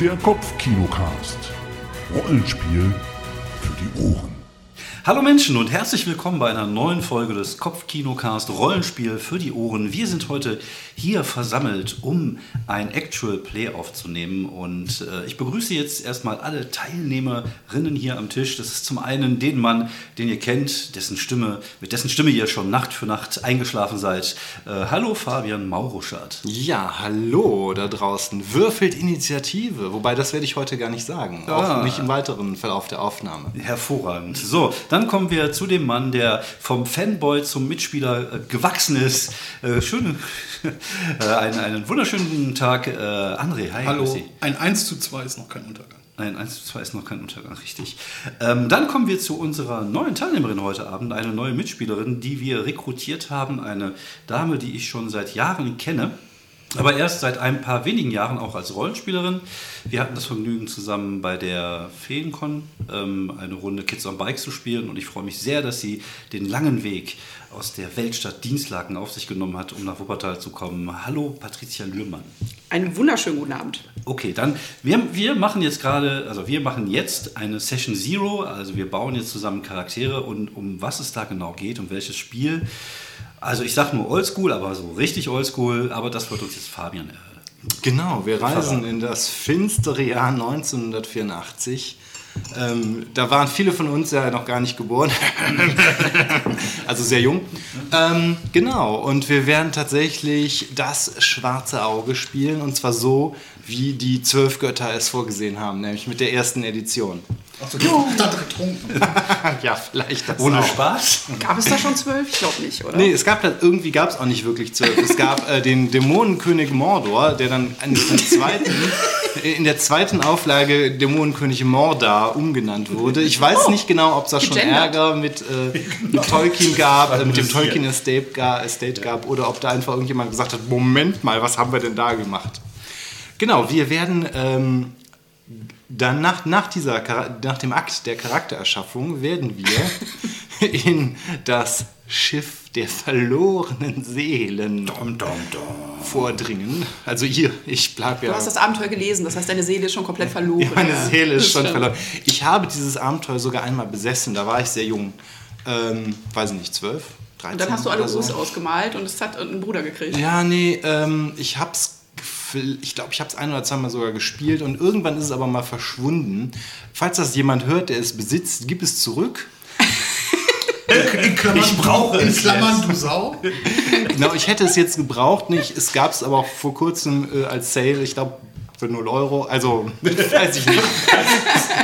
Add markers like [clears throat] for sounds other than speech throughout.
Der Kopfkinocast. Rollenspiel für die Ohren. Hallo Menschen und herzlich willkommen bei einer neuen Folge des Kopfkinocast Rollenspiel für die Ohren. Wir sind heute hier versammelt, um ein Actual Play aufzunehmen und äh, ich begrüße jetzt erstmal alle Teilnehmerinnen hier am Tisch. Das ist zum einen den Mann, den ihr kennt, dessen Stimme, mit dessen Stimme ihr schon Nacht für Nacht eingeschlafen seid. Äh, hallo Fabian Mauruschat. Ja, hallo da draußen. Würfelt Initiative. Wobei, das werde ich heute gar nicht sagen. Ah. Auch nicht im weiteren Verlauf der Aufnahme. Hervorragend. So, dann kommen wir zu dem Mann, der vom Fanboy zum Mitspieler äh, gewachsen ist. Äh, schöne, [laughs] äh, einen, einen wunderschönen Tag, äh, André. Hi, Hallo. Sie. Ein 1 zu 2 ist noch kein Untergang. Nein, 1 zu 2 ist noch kein Untergang, richtig. Ähm, dann kommen wir zu unserer neuen Teilnehmerin heute Abend, eine neue Mitspielerin, die wir rekrutiert haben. Eine Dame, die ich schon seit Jahren kenne. Aber erst seit ein paar wenigen Jahren auch als Rollenspielerin. Wir hatten das Vergnügen, zusammen bei der Feencon ähm, eine Runde Kids on Bike zu spielen. Und ich freue mich sehr, dass sie den langen Weg aus der Weltstadt Dienstlaken auf sich genommen hat, um nach Wuppertal zu kommen. Hallo, Patricia Lührmann. Einen wunderschönen guten Abend. Okay, dann wir, wir machen jetzt gerade, also wir machen jetzt eine Session Zero, also wir bauen jetzt zusammen Charaktere und um was es da genau geht, um welches Spiel. Also ich sage nur Oldschool, aber so richtig Oldschool, aber das wird uns jetzt Fabian äh, Genau, wir reisen in das finstere Jahr 1984. Ähm, da waren viele von uns ja noch gar nicht geboren. [laughs] also sehr jung. Ähm, genau, und wir werden tatsächlich das schwarze Auge spielen. Und zwar so, wie die zwölf Götter es vorgesehen haben, nämlich mit der ersten Edition. Achso, dachte getrunken. [laughs] ja, vielleicht das ohne auch. Spaß. Gab es da schon zwölf? Ich glaube nicht, oder? Nee, es gab halt, irgendwie gab es auch nicht wirklich zwölf. Es gab äh, den Dämonenkönig Mordor, der dann in der zweiten, in der zweiten Auflage Dämonenkönig Mordar umgenannt wurde. Ich weiß nicht genau, ob es da schon Gegendert. Ärger mit, äh, mit Tolkien gab, äh, mit dem Tolkien Estate, Estate gab, oder ob da einfach irgendjemand gesagt hat, Moment mal, was haben wir denn da gemacht? Genau, wir werden ähm, dann nach, nach, dieser, nach dem Akt der Charaktererschaffung werden wir [laughs] in das Schiff der verlorenen Seelen Dom, dom, dom. vordringen. Also ihr, ich bleibe ja... Du hast das Abenteuer gelesen, das heißt, deine Seele ist schon komplett verloren. Ja, meine. Seele ist schon stimmt. verloren. Ich habe dieses Abenteuer sogar einmal besessen, da war ich sehr jung. Ähm, weiß ich nicht, zwölf, 13 Und dann hast du alle so. Us ausgemalt und es hat einen Bruder gekriegt. Ja, nee, ähm, ich hab's, ich glaube, ich habe es ein oder zweimal sogar gespielt und irgendwann ist es aber mal verschwunden. Falls das jemand hört, der es besitzt, gib es zurück. In Klammern, Ich brauche in es Klammern jetzt. du Sau. Genau, ich hätte es jetzt gebraucht nicht. Es gab es aber auch vor kurzem äh, als Sale, ich glaube für 0 Euro. Also, [laughs] weiß ich nicht.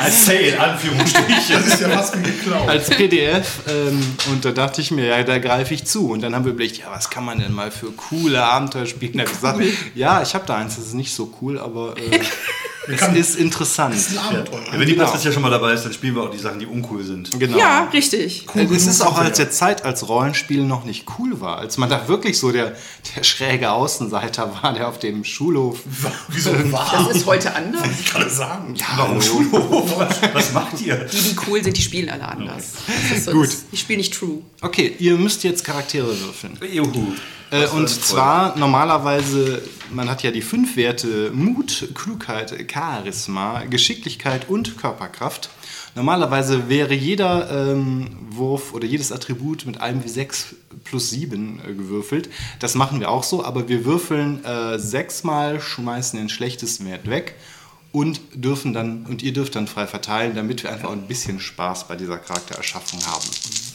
Als Sale, Anführungsstriche. Das ist ja fast wie geklaut. Als PDF. Ähm, und da dachte ich mir, ja, da greife ich zu. Und dann haben wir überlegt, ja, was kann man denn mal für coole Abenteuer spielen? Da hab ich gesagt, ja, ich habe da eins, das ist nicht so cool, aber äh, [laughs] es ist interessant. Das ist ein Abenteuer. Wenn die Genau. Patricia schon mal dabei ist, dann spielen wir auch die Sachen, die uncool sind. Genau. Ja, richtig. Äh, Es ist auch als der Zeit als Rollenspiel noch nicht cool war, als man da wirklich so der, der schräge Außenseiter war, der auf dem Schulhof. Wieso Das wahr? ist heute anders. Ich kann es sagen. Warum Schulhof? Was macht ihr? Die, die cool sind, die spielen alle anders. Das ist so, Gut. Das, die spielen nicht true. Okay, ihr müsst jetzt Charaktere würfeln. Juhu. Äh, und zwar normalerweise, man hat ja die fünf Werte Mut, Klugheit, Charisma, Geschicklichkeit und Körperkraft. Normalerweise wäre jeder ähm, Wurf oder jedes Attribut mit einem W6 plus 7 äh, gewürfelt. Das machen wir auch so, aber wir würfeln äh, sechsmal, schmeißen den schlechtesten Wert weg und dürfen dann und ihr dürft dann frei verteilen, damit wir einfach ein bisschen Spaß bei dieser Charaktererschaffung haben.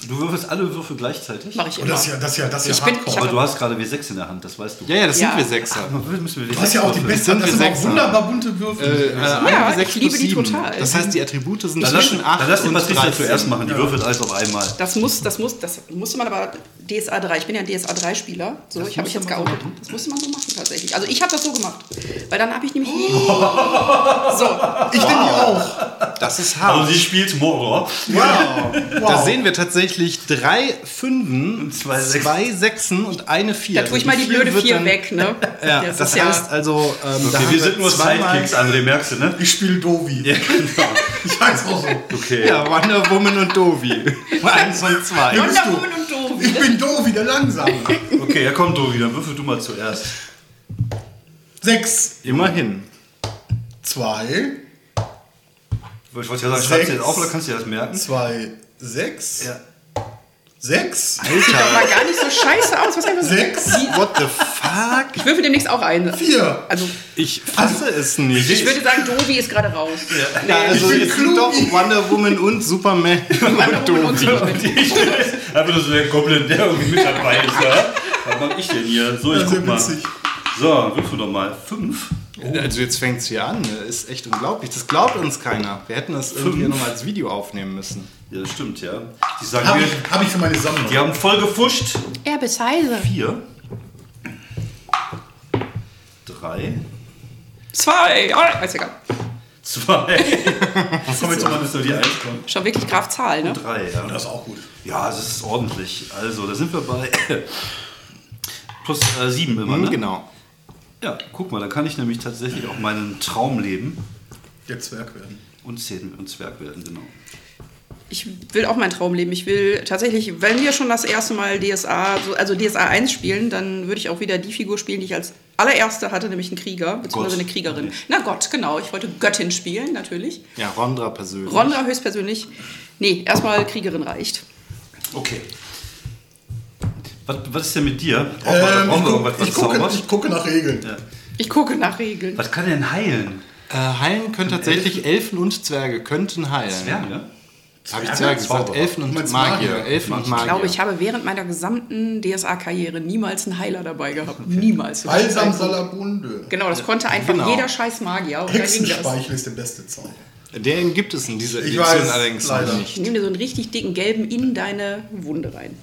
Du würfelst alle Würfel gleichzeitig? Mache ich immer. das ist ja, das ist ja, das ist ja bin- Aber du hast gerade W6 in der Hand, das weißt du. Ja, ja, das Ja. sind wir Sechser. Ach, Du hast ja auch die besten, sind das sind auch wunderbar bunte Würfel. Äh, äh, Ja, ich W6 liebe plus die 7. total. Das heißt, die Attribute sind Dann lass, zwischen 8 dann lass und Patricia 13. zuerst machen, die würfelt alles auf einmal. Das muss, das muss, das musste man aber DSA 3. Ich bin ja ein DSA 3 Spieler. So, ich habe mich jetzt so geoutet. Das musste man so machen tatsächlich. Also ich habe das so gemacht, weil dann habe ich nämlich [laughs] nie. [laughs] So, ich nehme die auch. Das ist hart. Also sie spielt Mordor. Wow. Da wow. sehen wir tatsächlich drei Fünfen, zwei zwei, Sechsen. Und eine Vier. da tue ich Also mal die Vier blöde 4 dann- weg, ne? Ja, Das das, ist ja- heißt also, ähm, da Okay, wir sind nur Sidekicks, André, merkst du, ne? Ich spiele Dovi. Ja, genau. [laughs] Ich heiße auch so. Okay. Ja, Wonder Woman und Dovi. [laughs] Eins und zwei. bist du. Wonder Woman und doof. Ich bin Dovi, der Langsame. Okay, ja komm, Dovi, dann würfel du mal zuerst. Sechs. Immerhin. 2, Ich wollte ja sagen, schreibst du das auf oder kannst du dir das merken? 2, 6, Ja. 6, Sieht doch mal gar nicht so scheiße aus. Was einfach so. 6, What the fuck? Ich würfel demnächst auch ein. 4. Also, Ich fasse es nicht. ich würde sagen, Dovi ist gerade raus. ja, also Ich bin es sind doch. Wonder Woman und Superman [laughs] Wonder und Woman und Dovi. Superman. [laughs] Einfach nur so der Goblin, der irgendwie mit dabei ist. Ja? Was mach ich denn hier? So, ich Ja, sehr guck mal. witzig. So, würfel doch mal. Fünf. Also jetzt fängt es hier an. ne? Ist echt unglaublich. Das glaubt uns keiner. Wir hätten das irgendwie noch als Video aufnehmen müssen. Ja, das stimmt, ja. Die sagen, Habe wir, ich, hab ich für meine Sammlung. die haben voll gefuscht. Er bis heise. Vier. Drei. Zwei. Ah, ist egal. Zwei. [laughs] Kommen wir jetzt nochmal so die Eins kommt. Schon wirklich Graf Zahl, ne? Drei, ja. Das ist auch gut. Ja, das ist ordentlich. Also, da sind wir bei [clears throat] plus äh, sieben immer, ne? Genau. Ja, guck mal, dann kann ich nämlich tatsächlich auch meinen Traum leben Der Zwerg werden. und Zehn und Zwerg werden, genau. Ich will auch meinen Traum leben. Ich will tatsächlich, wenn wir schon das erste Mal DSA, so- also DSA 1 spielen, dann würde ich auch wieder die Figur spielen, die ich als allererste hatte, nämlich einen Krieger, beziehungsweise Gott. eine Kriegerin. Na Gott, genau. Ich wollte Göttin spielen, natürlich. Ja, Rondra persönlich. Rondra höchstpersönlich. Nee, erstmal Kriegerin reicht. Okay. Was, was ist denn mit dir? Brauchen wir, Ähm, ich, guck, ich, gucke, ich gucke nach Regeln. Ja. Ich gucke nach Regeln. Was kann denn heilen? Äh, heilen können tatsächlich Elfen und Zwerge könnten heilen. Zwerge? Habe ich Zwerge gesagt? Elfen und Magier. Magier? Elfen und Magier. Ich glaube, ich habe während meiner gesamten DSA-Karriere niemals einen Heiler dabei gehabt. Niemals. Balsam Salabunde. Genau, das konnte einfach Genau. jeder scheiß Magier. Und. Hexenspeichel ist der beste Zauber. Den gibt es in dieser Ich Edition weiß, allerdings leider. noch Ich nicht. nehme dir so einen richtig dicken gelben in deine Wunde rein.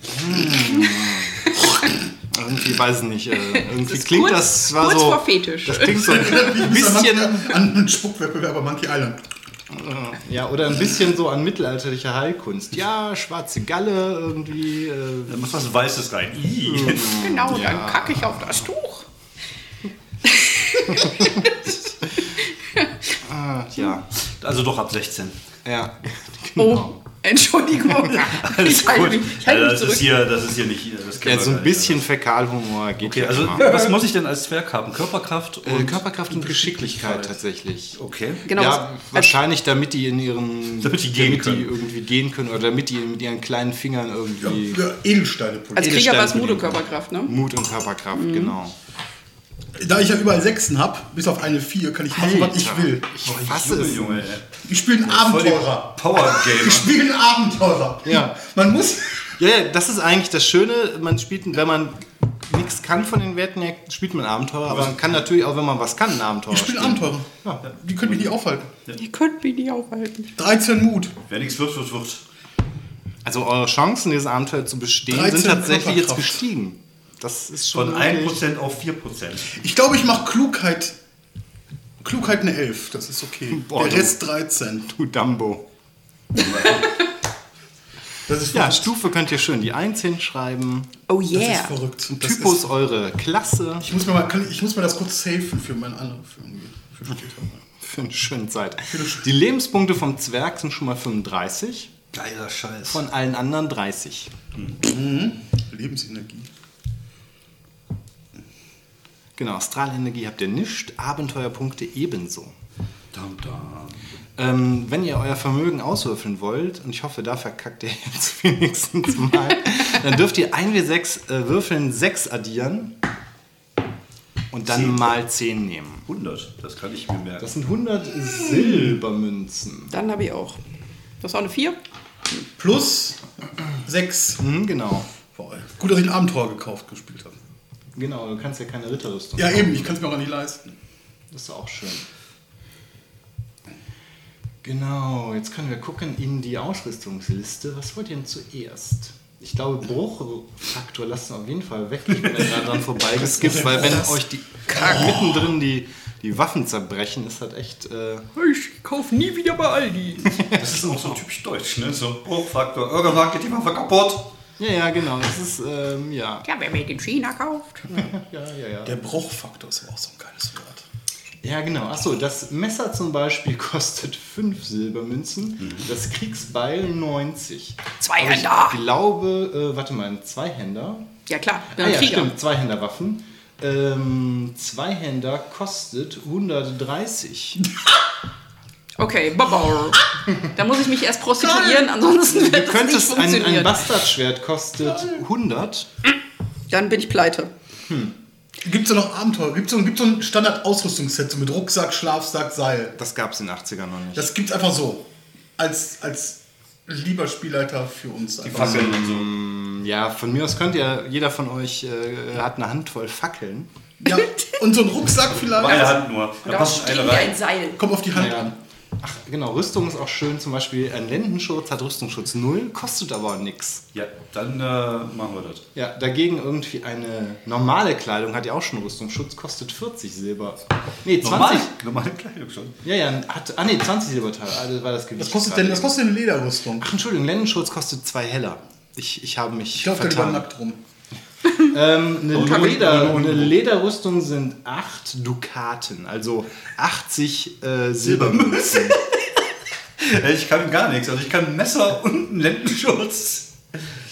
Irgendwie weiß ich nicht. Äh, irgendwie ist klingt kurz- das zwar kurz so. vor Fetisch. Das klingt so [laughs] ein bisschen. An einen Spuckwettbewerber Monkey Island. Ja, oder ein bisschen so an mittelalterlicher Heilkunst. Ja, schwarze Galle irgendwie. Äh, Da muss was Weißes rein. [laughs] Genau, Ja. dann kacke ich auf das Tuch. [laughs] ah, ja. Also doch ab 16. Ja. Oh, Entschuldigung. [laughs] Alles ich halte gut. mich, ich halte Ja, mich das, ist hier, das ist hier nicht. Das ja, so ein bisschen Fäkalhumor geht Okay, ja also was muss ich denn als Zwerg haben? Körperkraft und. Äh, Körperkraft und Geschicklichkeit tatsächlich. Okay. Genau, ja, was- wahrscheinlich damit die in ihren Damit die gehen damit können. die irgendwie gehen können oder damit die mit ihren kleinen Fingern irgendwie Ja, Edelsteine polieren. Als Krieger war es Mut und. Körperkraft, ne? Mut und Körperkraft, Mhm. genau. Da ich ja überall Sechsen habe, bis auf eine Vier, kann ich machen, was ich will. Ich fasse Junge, es. Junge, ey. Ich spiele einen die Abenteurer. Power Ich Gamer. spiele einen Abenteurer. Ja. Man muss. Ja, ja, das ist eigentlich das Schöne. Man spielt, wenn man nichts kann von den Werten her, spielt man Abenteuer. Aber man kann natürlich auch, wenn man was kann, ein Abenteuer Ich spiele Abenteurer. Die können mich nicht aufhalten. Ihr könnt mich nicht aufhalten. 13 Mut. Wer nichts wird, wird, wird. Also eure Chancen, dieses Abenteuer zu bestehen, 13 sind tatsächlich jetzt gestiegen. Das ist schon Von wirklich- 1% auf 4%. Ich glaube, ich mache Klugheit. Klugheit eine 11. Das ist okay. [laughs] Boah, Der Rest 13. Du Dumbo. [laughs] Das ist Ja, verrückt. Stufe könnt ihr schön die 1 hinschreiben. Oh Das ist yeah. verrückt. Das Typus ist, eure Klasse. ich, muss mir mal, ich muss mir das kurz safen für meine andere für, irgendwie- für später. Für eine schöne Zeit. Die Lebenspunkte vom Zwerg sind schon mal 35, Geiler Scheiß. von allen anderen 30. Lebensenergie. Genau, Astralenergie habt ihr nicht, Abenteuerpunkte ebenso. Dam, dam. Ähm, wenn ihr euer Vermögen auswürfeln wollt, und ich hoffe, da verkackt ihr [laughs] jetzt wenigstens mal, dann dürft ihr 1W6 äh, Würfeln 6 addieren und dann Zehn. mal 10 nehmen. 100, das kann ich mir merken. Das sind 100 Silbermünzen. Dann habe ich auch. Das ist auch eine 4. Plus 6. Mhm, genau. Gut, dass ich ein Abenteuer gekauft, gespielt habe. Genau, du kannst ja keine Ritterrüstung Ja, kaufen. eben. Ich kann es mir auch nicht leisten. Das ist auch schön. Genau, jetzt können wir gucken in die Ausrüstungsliste. Was wollt ihr denn zuerst? Ich glaube, Bruchfaktor lasst ihr auf jeden Fall weg. Ich bin ja gerade dran [laughs] vorbeigeskippt, weil wenn euch die mittendrin die, die Waffen zerbrechen, ist das echt. Äh, Ich kaufe nie wieder bei Aldi. Das ist auch so typisch deutsch, ne? So Bruchfaktor. Irgendwann geht die Waffe kaputt. Ja, ja, genau. Das ist, ähm, ja. Ja, wer Made in China kauft. [laughs] Ja, ja, ja. Der Bruchfaktor ist aber auch so ein geiles Wort. Ja, genau. Achso, das Messer zum Beispiel [laughs] kostet 5 Silbermünzen, das Kriegsbeil 90. Zweihänder. Aber Ich glaube, äh, warte mal, ein Zweihänder. Ja klar, Ah ja, Krieger. stimmt, Zweihänderwaffen. Ähm, Zweihänder kostet 130. [laughs] Okay, Baba. [laughs] Da muss ich mich erst prostituieren, ansonsten Du wird das nicht ein, ein. Bastardschwert kostet 100. Dann bin ich pleite. Gibt es da noch Abenteuer? Gibt es so, gibt's so ein Standard-Ausrüstungsset so mit Rucksack, Schlafsack, Seil? Das gab es in den 80ern noch nicht. Das gibt's einfach so. Als, als lieber Spielleiter für uns. Die Einfach so. Fackeln und so. Ja, von mir aus könnt ihr, jeder von euch äh, hat eine Handvoll Fackeln. Ja, und so ein Rucksack Meine vielleicht. Hand nur. Da passt eine wie ein rein. Seil. Kommt auf die Hand Ja. an. Ach, genau, Rüstung ist auch schön. Zum Beispiel ein Lendenschutz hat Rüstungsschutz 0, kostet aber nichts. Ja, dann äh, machen wir das. Ja, dagegen irgendwie eine normale Kleidung hat ja auch schon Rüstungsschutz, kostet 40 Silber. Nee, 20. Normal, normale Kleidung schon. Ja, ja, hat, ah nee, 20 Silberteile, also war das Gewicht. Was kostet denn, was kostet denn eine Lederrüstung? Ach, Entschuldigung, Lendenschutz kostet 2 Heller. Ich, ich habe mich Ich laufe da lieber nackt rum. Ähm, eine, Und- Leder, und- eine Lederrüstung sind 8 Dukaten, also 80 äh, Silbermünzen. [laughs] Ich kann gar nichts. Also ich kann ein Messer und einen Lendenschutz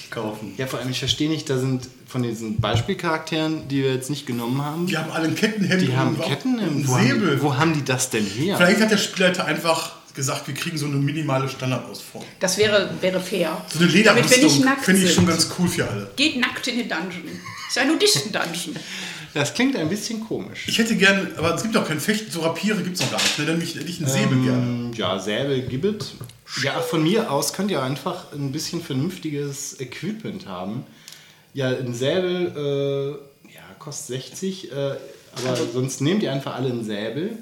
kaufen. ja, vor allem, ich verstehe nicht, da sind von diesen Beispielcharakteren, die wir jetzt nicht genommen haben, Die haben alle ein Kettenhemd die haben und Ketten im einen wo haben, Säbel. wo haben die das denn her? Vielleicht hat der Spielleiter einfach gesagt, wir kriegen so eine minimale Standardausforderung. Das wäre, wäre fair. So eine Lederrüstung nackt finde ich schon ganz cool für alle. Geht nackt in den Dungeon. Ist ein Nudisten-Dungeon. Das klingt ein bisschen komisch. Ich hätte gern, aber es gibt auch kein Fechten, so Rapiere gibt es noch gar nicht. Ne? Dann hätte ich einen Säbel gerne. Ähm, ja, Säbel gibt es. Ja, von mir aus könnt ihr einfach ein bisschen vernünftiges Equipment haben. Ja, ein Säbel äh, ja, kostet 60, äh, aber sonst nehmt ihr einfach alle einen Säbel.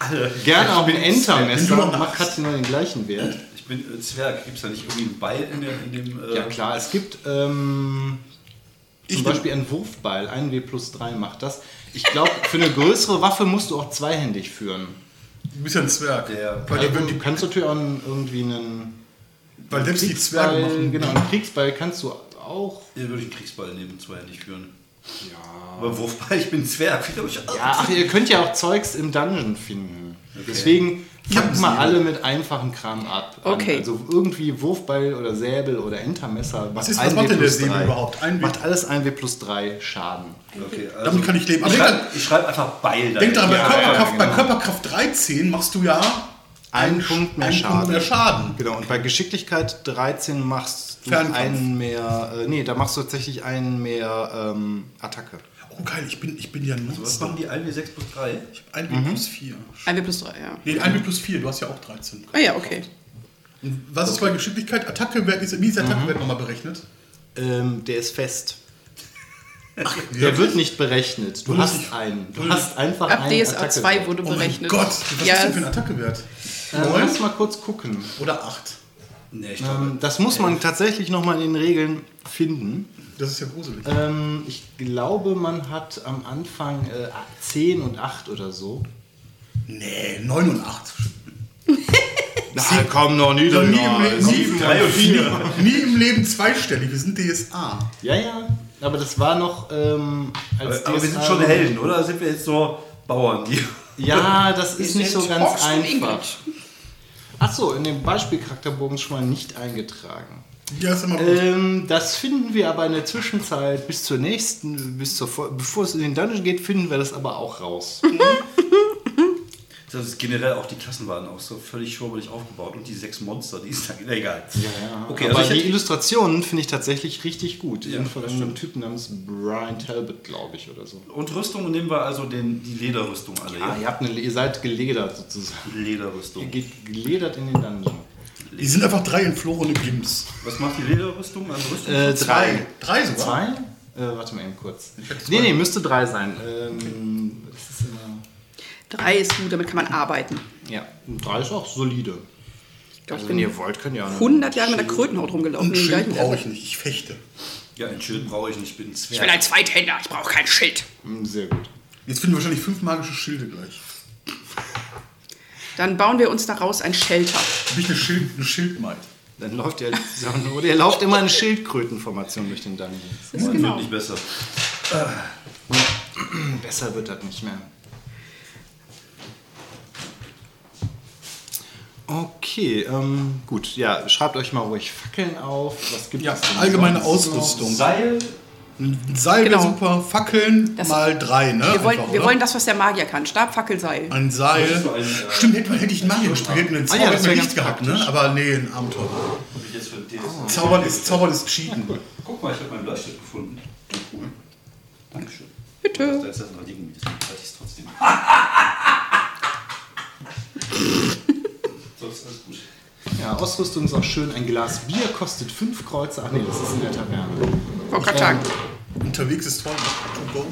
Alle. Gerne auch Entermesser, noch macht hat genau den gleichen Wert. Ich bin äh, Zwerg. Gibt es da nicht irgendwie ein Beil in dem... In dem äh, Ja klar, es gibt ähm, zum Ich- Beispiel einen Wurfbeil, 1W plus 3 macht das. Ich glaube, für eine größere Waffe musst du auch zweihändig führen. Du bist ja ein Zwerg. Der- weil, Also, die, du kannst natürlich auch einen, irgendwie einen weil selbst die Zwerge Kriegsbeil, machen. genau, einen Kriegsbeil kannst du auch. Hier würde ich einen Kriegsball nehmen, zweihändig führen. Ja. Aber Wurfball, ich bin Zwerg. Glaub ich, Ja, ach, ihr könnt ja auch Zeugs im Dungeon finden. Deswegen hab fangt mal alle mit einfachem Kram ab. an. Okay. Also irgendwie Wurfbeil oder Säbel oder Entermesser. Was macht ist- was 1W macht denn der Säbel 3. überhaupt? 1W? Macht alles 1W plus 3 Schaden. Okay, also Damit kann ich leben. Aber Ich schreibe schreib einfach Beil da. Denk daran, bei, Ja, Körperkraft, ja, bei genau. Körperkraft 13 machst du ja Einen einen Punkt mehr einen Schaden. Punkt mehr Schaden. Genau, und bei Geschicklichkeit 13 machst du Fernkampf. einen mehr. Äh, nee, da machst du tatsächlich einen mehr ähm, Attacke. Oh geil, ich bin, ich bin ja ein Was Monster. machen die 1 6 plus 3? Ich hab 1 plus 4. 1W plus 3, ja. Nee, 1 plus 4, du hast ja auch 13. Ah ja, okay. Und was ist bei Geschicklichkeit? Attacke-Wert ist, wie ist der Mhm. Attacke-Wert nochmal berechnet? Ähm, der ist fest. [laughs] Ja. Der wird nicht berechnet. Du hast ich- einen. Du hast einfach Ab einen. DSA 2 wurde Oh mein berechnet. Gott, was ja, ist denn für ein Attacke-Wert? Äh, lass mal kurz gucken. oder 8? Nee, ich glaube. Ähm, das muss man tatsächlich nochmal in den Regeln finden. Das ist ja gruselig. Ähm, ich glaube, man hat am Anfang äh, 10 und 8 oder so. Nee, 9 und 8. Na, komm noch nie, Noch nie, im Leben, nie, drei und vier. nie im Leben zweistellig, wir sind DSA. Ja, ja. Aber das war noch ähm, als Aber, aber wir sind DSA schon Helden, oder? Sind wir jetzt so Bauern, die. Ja, das ist nicht so ganz einfach. Ingrid. Achso, in dem Beispielcharakterbogen schon mal nicht eingetragen. Ja, ist immer gut. Ähm, das finden wir aber in der Zwischenzeit bis zur nächsten, bis zur, bevor es in den Dungeon geht, finden wir das aber auch raus. Das ist generell auch die Klassen waren auch so völlig schwurbelig aufgebaut und die sechs Monster, die ist dann egal. Okay, aber also die Illustrationen finde ich tatsächlich richtig gut. Die Ja, sind von einem stimmt. Typen namens Brian Talbot, glaube ich, oder so. und Rüstung nehmen wir also den, die Lederrüstung alle. Ah, ihr, habt eine, ihr seid geledert sozusagen. Ihr Lederrüstung. geht geledert in den Dungeon. Die sind einfach drei entflorene Gims. Was macht die Lederrüstung an Rüstung? Äh, drei. Drei sogar? Zwei? Äh, warte mal eben kurz. Nee, nee, müsste drei sein. Ähm, das ist immer. 3 ist gut, damit kann man arbeiten. Ja, drei ist auch solide. Ich glaub, Also, ich wenn bin ihr wollt, könnt ihr auch 100 Jahre mit der Krötenhaut rumgelaufen. Und in den Schild brauche ich nicht, ich fechte. Ja, ein Schild brauche ich nicht, ich bin ein Ich Zwerg. bin ein Zweithänder, ich brauche kein Schild. Hm, Sehr gut. Jetzt finden wir wahrscheinlich fünf magische Schilde gleich. Dann bauen wir uns daraus ein Shelter. Bin ich eine, Schild, eine Schildmaid. Dann läuft ihr, oder ihr lauft immer in Schildkrötenformation durch den Dungeon. Das ist genau. wird nicht besser. Besser wird das nicht mehr. Okay, ähm, gut. Ja, schreibt euch mal ruhig Fackeln auf. Was gibt Ja, es denn allgemeine sonst noch? Ausrüstung. Seil, Ein Seil Genau. wäre super, Fackeln Das- mal drei, ne? Wir wollen, Einfach, wir wollen das, was der Magier kann. Stab, Fackel, Seil. Ein Seil. Ein, äh, Stimmt, hätte, hätte ich einen Mario gespielt, hätten wir einen Ah ja, Zauber das hätten wir wär nichts ganz gehabt, ne? Aber nee, ein jetzt für DS. Zaubern ist, Zaubern ist Cheaten. Guck mal, ich habe meinen Bleistift gefunden. Cool. Dankeschön. Bitte. Da ist das ein Radiergummi, deswegen halte ich es trotzdem. so, ist alles gut. Ja, Ausrüstung ist auch schön. Ein Glas Bier kostet 5 Kreuze. Ach nee, das ist in der Taverne. Wollte gerade sagen. Unterwegs ist toll.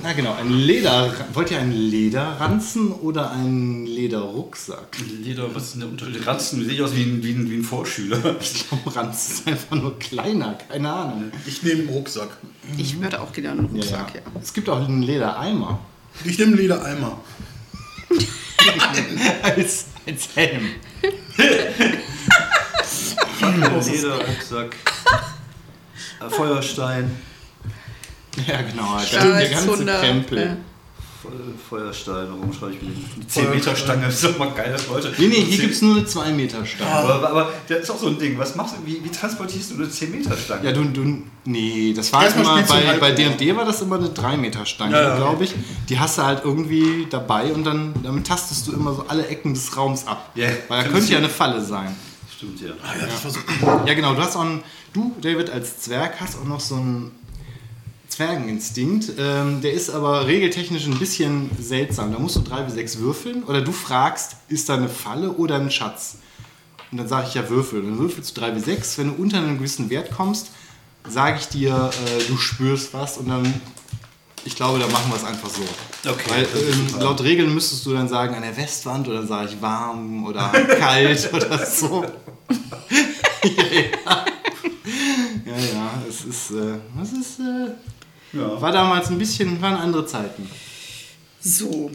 Na genau, ein Leder. Wollt ihr einen Lederranzen oder einen Lederrucksack? Leder, was ist denn der Unterschied? Ranzen sehe ich aus wie ein, wie ein, wie ein Vorschüler. [laughs] Ich glaube, Ranzen ist einfach nur kleiner. Keine Ahnung. Ich nehme einen Rucksack. Ich würde auch gerne einen Ja, Rucksack, ja. Es gibt auch einen Ledereimer Ich nehme einen Ledereimer. [laughs] als, als Helm. [laughs] Leder, Rucksack, [laughs] äh, Feuerstein, Ja, genau. Der ganze Zunder, Krempel. ja. Fe- Feuerstein, warum schreibe ich mir die 10 Meter Stange? Das ist doch mal geil, das Leute. Nee, nee, hier 10 gibt es nur eine 2 Meter Stange. Aber, aber das ist auch so ein Ding. Was machst du? Wie, wie transportierst du eine 10 Meter Stange? Ja, du, du, nee, das war Erstmal immer, bei, halt- bei D&D war das immer eine 3 Meter Stange, Ja, ja. glaube ich. Die hast du halt irgendwie dabei und dann damit tastest du immer so alle Ecken des Raums ab. Ja, Weil da könnte ja eine Falle sein. Stimmt, ja. Ah ja, das war so. Ja, genau, du hast auch einen, du, David, als Zwerg hast auch noch so einen Zwergeninstinkt. Ähm, der ist aber regeltechnisch ein bisschen seltsam. Da musst du drei bis sechs würfeln oder du fragst, ist da eine Falle oder ein Schatz? Und dann sage ich ja Würfel. Und dann würfelst du drei bis sechs. Wenn du unter einen gewissen Wert kommst, sage ich dir, äh, du spürst was und dann, ich glaube, da machen wir es einfach so. Okay. Weil ähm, laut Regeln müsstest du dann sagen, an der Westwand oder sage ich warm oder [laughs] kalt oder so. [laughs] ja, ja. ja, ja, es ist, äh, es ist, äh, Ja. war damals ein bisschen, waren andere Zeiten. So.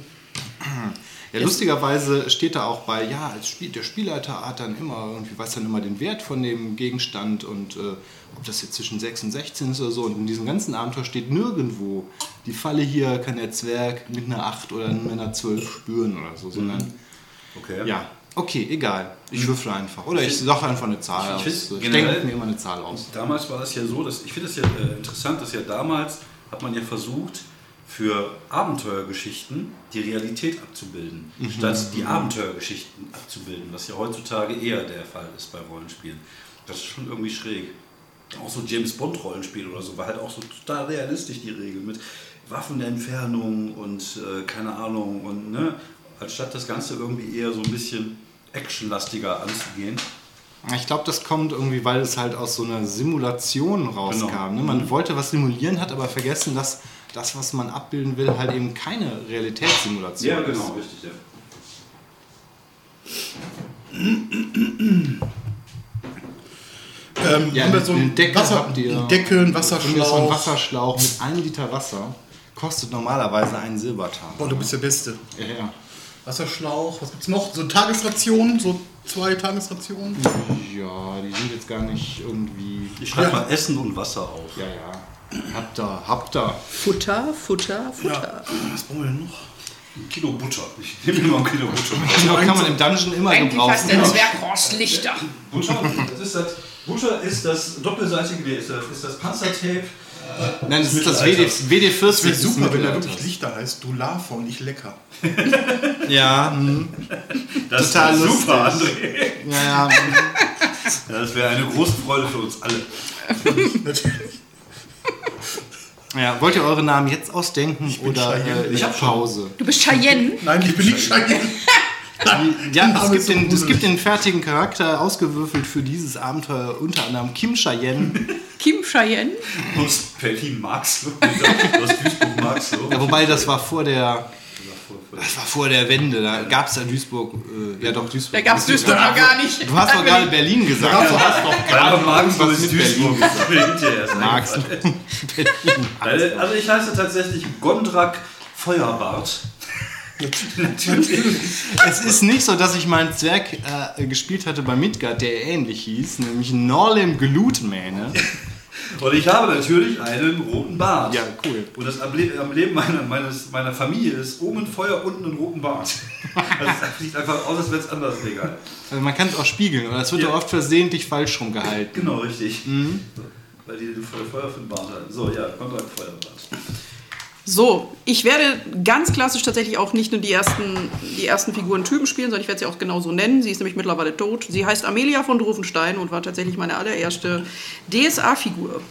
[clears throat] Ja, lustigerweise steht da auch bei, ja, als Spiel, der Spielleiter hat dann immer, irgendwie weiß dann immer den Wert von dem Gegenstand und äh, ob das jetzt zwischen 6 und 16 ist oder so. Und in diesem ganzen Abenteuer steht nirgendwo, die Falle hier kann der Zwerg mit einer 8 oder mit einer 12 spüren oder so, sondern, Okay. ja, okay, egal. Ich würfle einfach. Oder ich sage einfach eine Zahl Ich aus. Ich denke mir immer eine Zahl aus. Damals war das ja so, dass ich finde das ja äh, interessant, dass ja damals hat man ja versucht, für Abenteuergeschichten die Realität abzubilden, statt die Abenteuergeschichten abzubilden, was ja heutzutage eher der Fall ist bei Rollenspielen. Das ist schon irgendwie schräg. Auch so James Bond Rollenspiel oder so war halt auch so total realistisch die Regel mit Waffenentfernung und äh, keine Ahnung und ne, anstatt das Ganze irgendwie eher so ein bisschen actionlastiger anzugehen. Ich glaube, das kommt irgendwie, weil es halt aus so einer Simulation rauskam. Genau. Ne? Man wollte was simulieren, hat aber vergessen, dass das, was man abbilden will, halt eben keine Realitätssimulation ist. genau, richtig, ja. Ähm, Ja, haben wir so ein eine Decke Wasser, habt ihr. eine Decke, ein Irgendwie so ein Wasserschlauch. Wasserschlauch mit einem Liter Wasser kostet normalerweise einen Silbertaler. Boah, du bist der Beste. Ja, ja. Wasserschlauch, was gibt's noch? So Tagesrationen, so zwei Tagesrationen. ja, die sind jetzt gar nicht irgendwie. Ich schreibe Ja. mal Essen und Wasser auf. Ja, ja. Habt ihr, habt ihr. Futter, Futter, Futter. Ja. Was brauchen wir denn noch? Ein Kilo Butter. Ich nehme noch ein Kilo Butter. [laughs] Genau, kann man im Dungeon immer Eigentlich der gebrauchen. Zwerg Horst Lichter. Butter, das ist das, Butter ist das doppelseitige, ist das, ist das Panzertape. Nein, das ist das. WD, WD40. Das wäre super, wenn er Mittelalters. wirklich Lichter heißt. Du Lava und ich lecker. [laughs] Ja, hm. Das Total ist super, lustig. André. ja, ja. hm. Ja, das wäre eine große Freude für uns alle. [laughs] Natürlich. Ja. Wollt ihr eure Namen jetzt ausdenken oder Cheyenne. äh, Ich der hab schon. Pause? Du bist Cheyenne. Nein, ich bin nicht Cheyenne. [laughs] Ja, es gibt, den, es gibt den fertigen Charakter ausgewürfelt für dieses Abenteuer, unter anderem Kim Cheyenne. [laughs] Kim Cheyenne. Aus Berlin Marxloh. Aus Duisburg Marxloh. Ja, wobei das war vor der, das war vor der Wende, da gab es ja Duisburg, äh, ja doch Duisburg. Da gab es Duisburg noch gar nicht. Du hast doch gerade Berlin gesagt. Du hast doch Aber Marxloh was mit Duisburg. Erst Marx. eingefallen. Also ich heiße tatsächlich Gondrak Feuerbart. Natürlich. [laughs] Es ist nicht so, dass ich meinen Zwerg äh, gespielt hatte bei Midgard, der ähnlich hieß, nämlich Norlem Glutmähne. Und ich habe natürlich einen roten Bart. Ja, cool. Und das Leben meiner, meines, meiner Familie ist oben ein Feuer, unten ein roten Bart. [laughs] Also es sieht einfach aus, als wäre es anders legal. Also man kann es auch spiegeln, oder es wird Ja. ja oft versehentlich falsch rumgehalten. Genau, richtig. Weil die den Feuer für den Bart hatten. So, ja, Konrad Feuerbart. So, ich werde ganz klassisch tatsächlich auch nicht nur die ersten, die ersten Figurentypen spielen, sondern ich werde sie auch genauso nennen. Sie ist nämlich mittlerweile tot. Sie heißt Amelia von Drufenstein und war tatsächlich meine allererste DSA-Figur.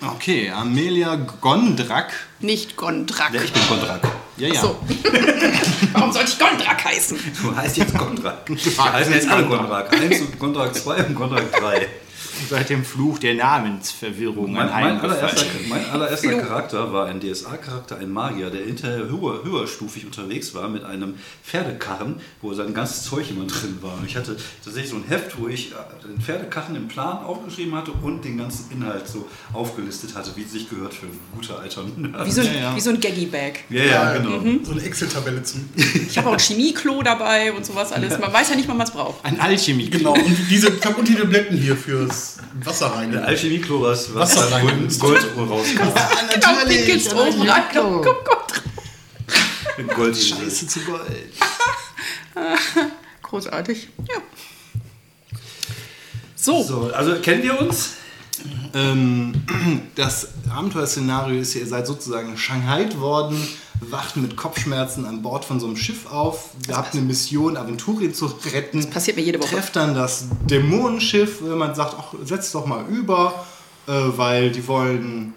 Okay, Amelia Gondrak. Nicht Gondrak. Ja, ich bin Gondrak. Ja, ja. So. [laughs] Warum sollte ich Gondrak heißen? Du heißt jetzt Gondrak. Du heißt jetzt alle Gondrak. 1 und Gondrak 2 und Gondrak 3. Seit dem Fluch der Namensverwirrung Mein, mein, allererster, mein allererster Charakter war ein DSA-Charakter, ein Magier, der hinterher höher, höherstufig unterwegs war mit einem Pferdekarren, wo sein ganzes Zeug immer drin war. Und ich hatte tatsächlich so ein Heft, wo ich äh, den Pferdekarren im Plan aufgeschrieben hatte und den ganzen Inhalt so aufgelistet hatte, wie es sich gehört für ein guter alter. Wie so ein, Ja, ja. wie so ein Gaggy-Bag. Ja, ja, genau. So eine Excel-Tabelle zu. Ich habe auch ein Chemieklo dabei und sowas alles. Man weiß ja nicht, wann man es braucht. Ein Alchemie. Genau, und diese, ich hab die fürs Wasser rein. Der Alchemie-Klo, was, was Wasser rein. Gold, Gold rauskommt. Genau, pinkelst oben rein. Komm, komm, komm. Gold [laughs] Scheiße zu Gold. [laughs] Großartig. Ja. So, So, also kennen wir uns? Ähm, [clears throat] das Abenteuerszenario ist, ihr seid sozusagen Shanghait worden, wacht mit Kopfschmerzen an Bord von so einem Schiff auf. Ihr habt eine Mission, Aventurien zu retten. Das passiert mir jede Woche. Trefft dann das Dämonenschiff, wenn man sagt, ach, setzt doch mal über, äh, weil die wollen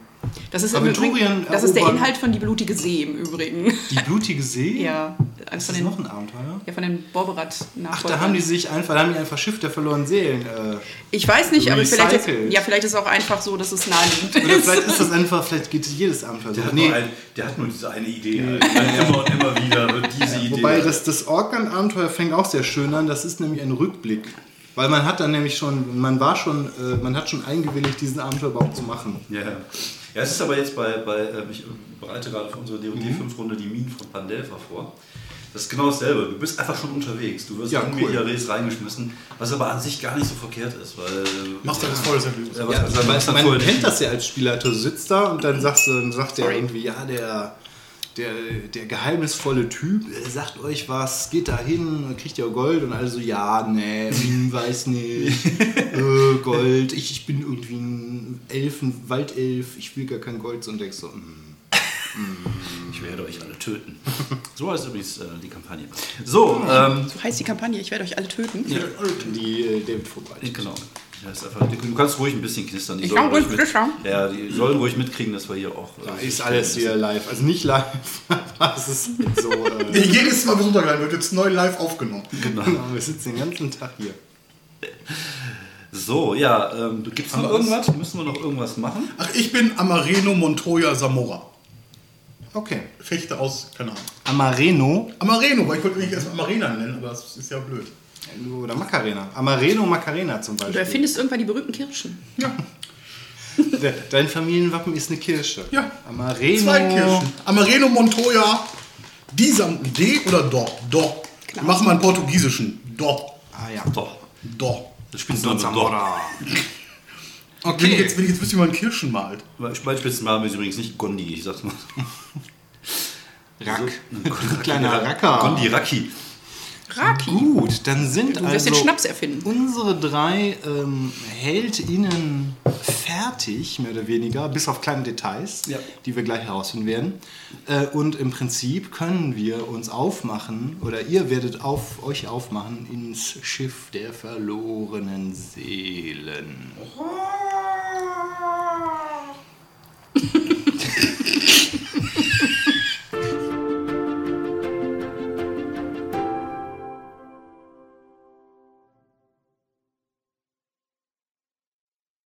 das ist, Aventurien Übrigen, das ist der. Inhalt von Die blutige See im Übrigen. die blutige See. [laughs] Ja, eines Ist von das den, noch ein Abenteuer? ja, von den borberat Ach, da haben die sich einfach, da haben die einfach Schiff der verlorenen Seelen. Äh, Ich weiß nicht, aber vielleicht ist, Recycelt. ja, vielleicht ist es auch einfach so, dass es naheliegend oder ist. vielleicht ist das einfach, vielleicht geht jedes Abenteuer so. Der hat, Nee, nur, ein, der hat nur diese eine Idee. Halt. Immer und immer wieder wird diese Idee. Wobei das, das Orkan-Abenteuer fängt auch sehr schön an. Das ist nämlich ein Rückblick. Weil man hat dann nämlich schon, man war schon, äh, man hat schon eingewilligt, diesen Abenteuer überhaupt zu machen. Ja, ja. Ja, es ist aber jetzt bei, bei äh, ich bereite gerade für unsere D&D Mhm. 5-Runde die Minen von Pandelva vor. Das ist genau dasselbe. Du bist einfach schon unterwegs. Du wirst Ja, cool. in die Res reingeschmissen, was aber an sich gar nicht so verkehrt ist, weil... Machst du das volles Erlebnis. Ja, was, Ja, was, man, kennt das ja als Spielleiter. Du sitzt da und dann sagst du, dann sagt der irgendwie, ja, der, der, der geheimnisvolle Typ äh, sagt euch was, geht da hin, kriegt ja Gold und also ja, nee, [laughs] hm, weiß nicht, [laughs] äh, Gold, ich, ich bin irgendwie ein Elfen, Waldelf, ich will gar kein Gold und denkst so, hm. Ich werde euch alle töten. [laughs] So heißt übrigens äh, die Kampagne. So, ähm, So heißt die Kampagne, ich werde euch alle töten. die äh, David vorbereitet. genau. Einfach, du kannst ruhig ein bisschen knistern. Die Ich sollen kann ruhig mit, knistern. Ja, die sollen ruhig mitkriegen, dass wir hier auch... Da äh, ist alles hier live. Also nicht live, [laughs] aber es ist so. Äh, [laughs] Jedes Mal, was runtergeladen wird, jetzt neu live aufgenommen. Genau. genau, wir sitzen den ganzen Tag hier. So, ja, ähm, gibt es noch irgendwas? Müssen wir noch irgendwas machen? Ach, ich bin Amareno Montoya Zamora. Okay. Fechter aus, keine Ahnung. Amareno Amareno, weil ich wollte mich erst Amarena nennen, aber das ist ja blöd. Oder Macarena. Amareno Macarena zum Du Beispiel. erfindest irgendwann die berühmten Kirschen. Ja, [laughs] De- Dein Familienwappen ist eine Kirsche. Ja. Amareno. zwei Kirschen. Amareno Montoya, Disam, D oder Do? Do. Wir machen mal einen portugiesischen. Do. Ah ja. Doch. Do. Das spielst du. Zamora. Wenn [laughs] ich Okay. jetzt, wenn ich jetzt wüsste, wie man Kirschen malt. Mein Spitzname ist übrigens nicht Gondi, ich sag's mal. Rack. Kleiner Racker. Gondi Raki. Raki. Gut, dann sind du also den Schnaps erfinden. unsere drei ähm, HeldInnen fertig, mehr oder weniger, bis auf kleine Details, ja. die wir gleich herausfinden werden. Äh, und im Prinzip können wir uns aufmachen, oder ihr werdet auf euch aufmachen, ins Schiff der verlorenen Seelen. [laughs]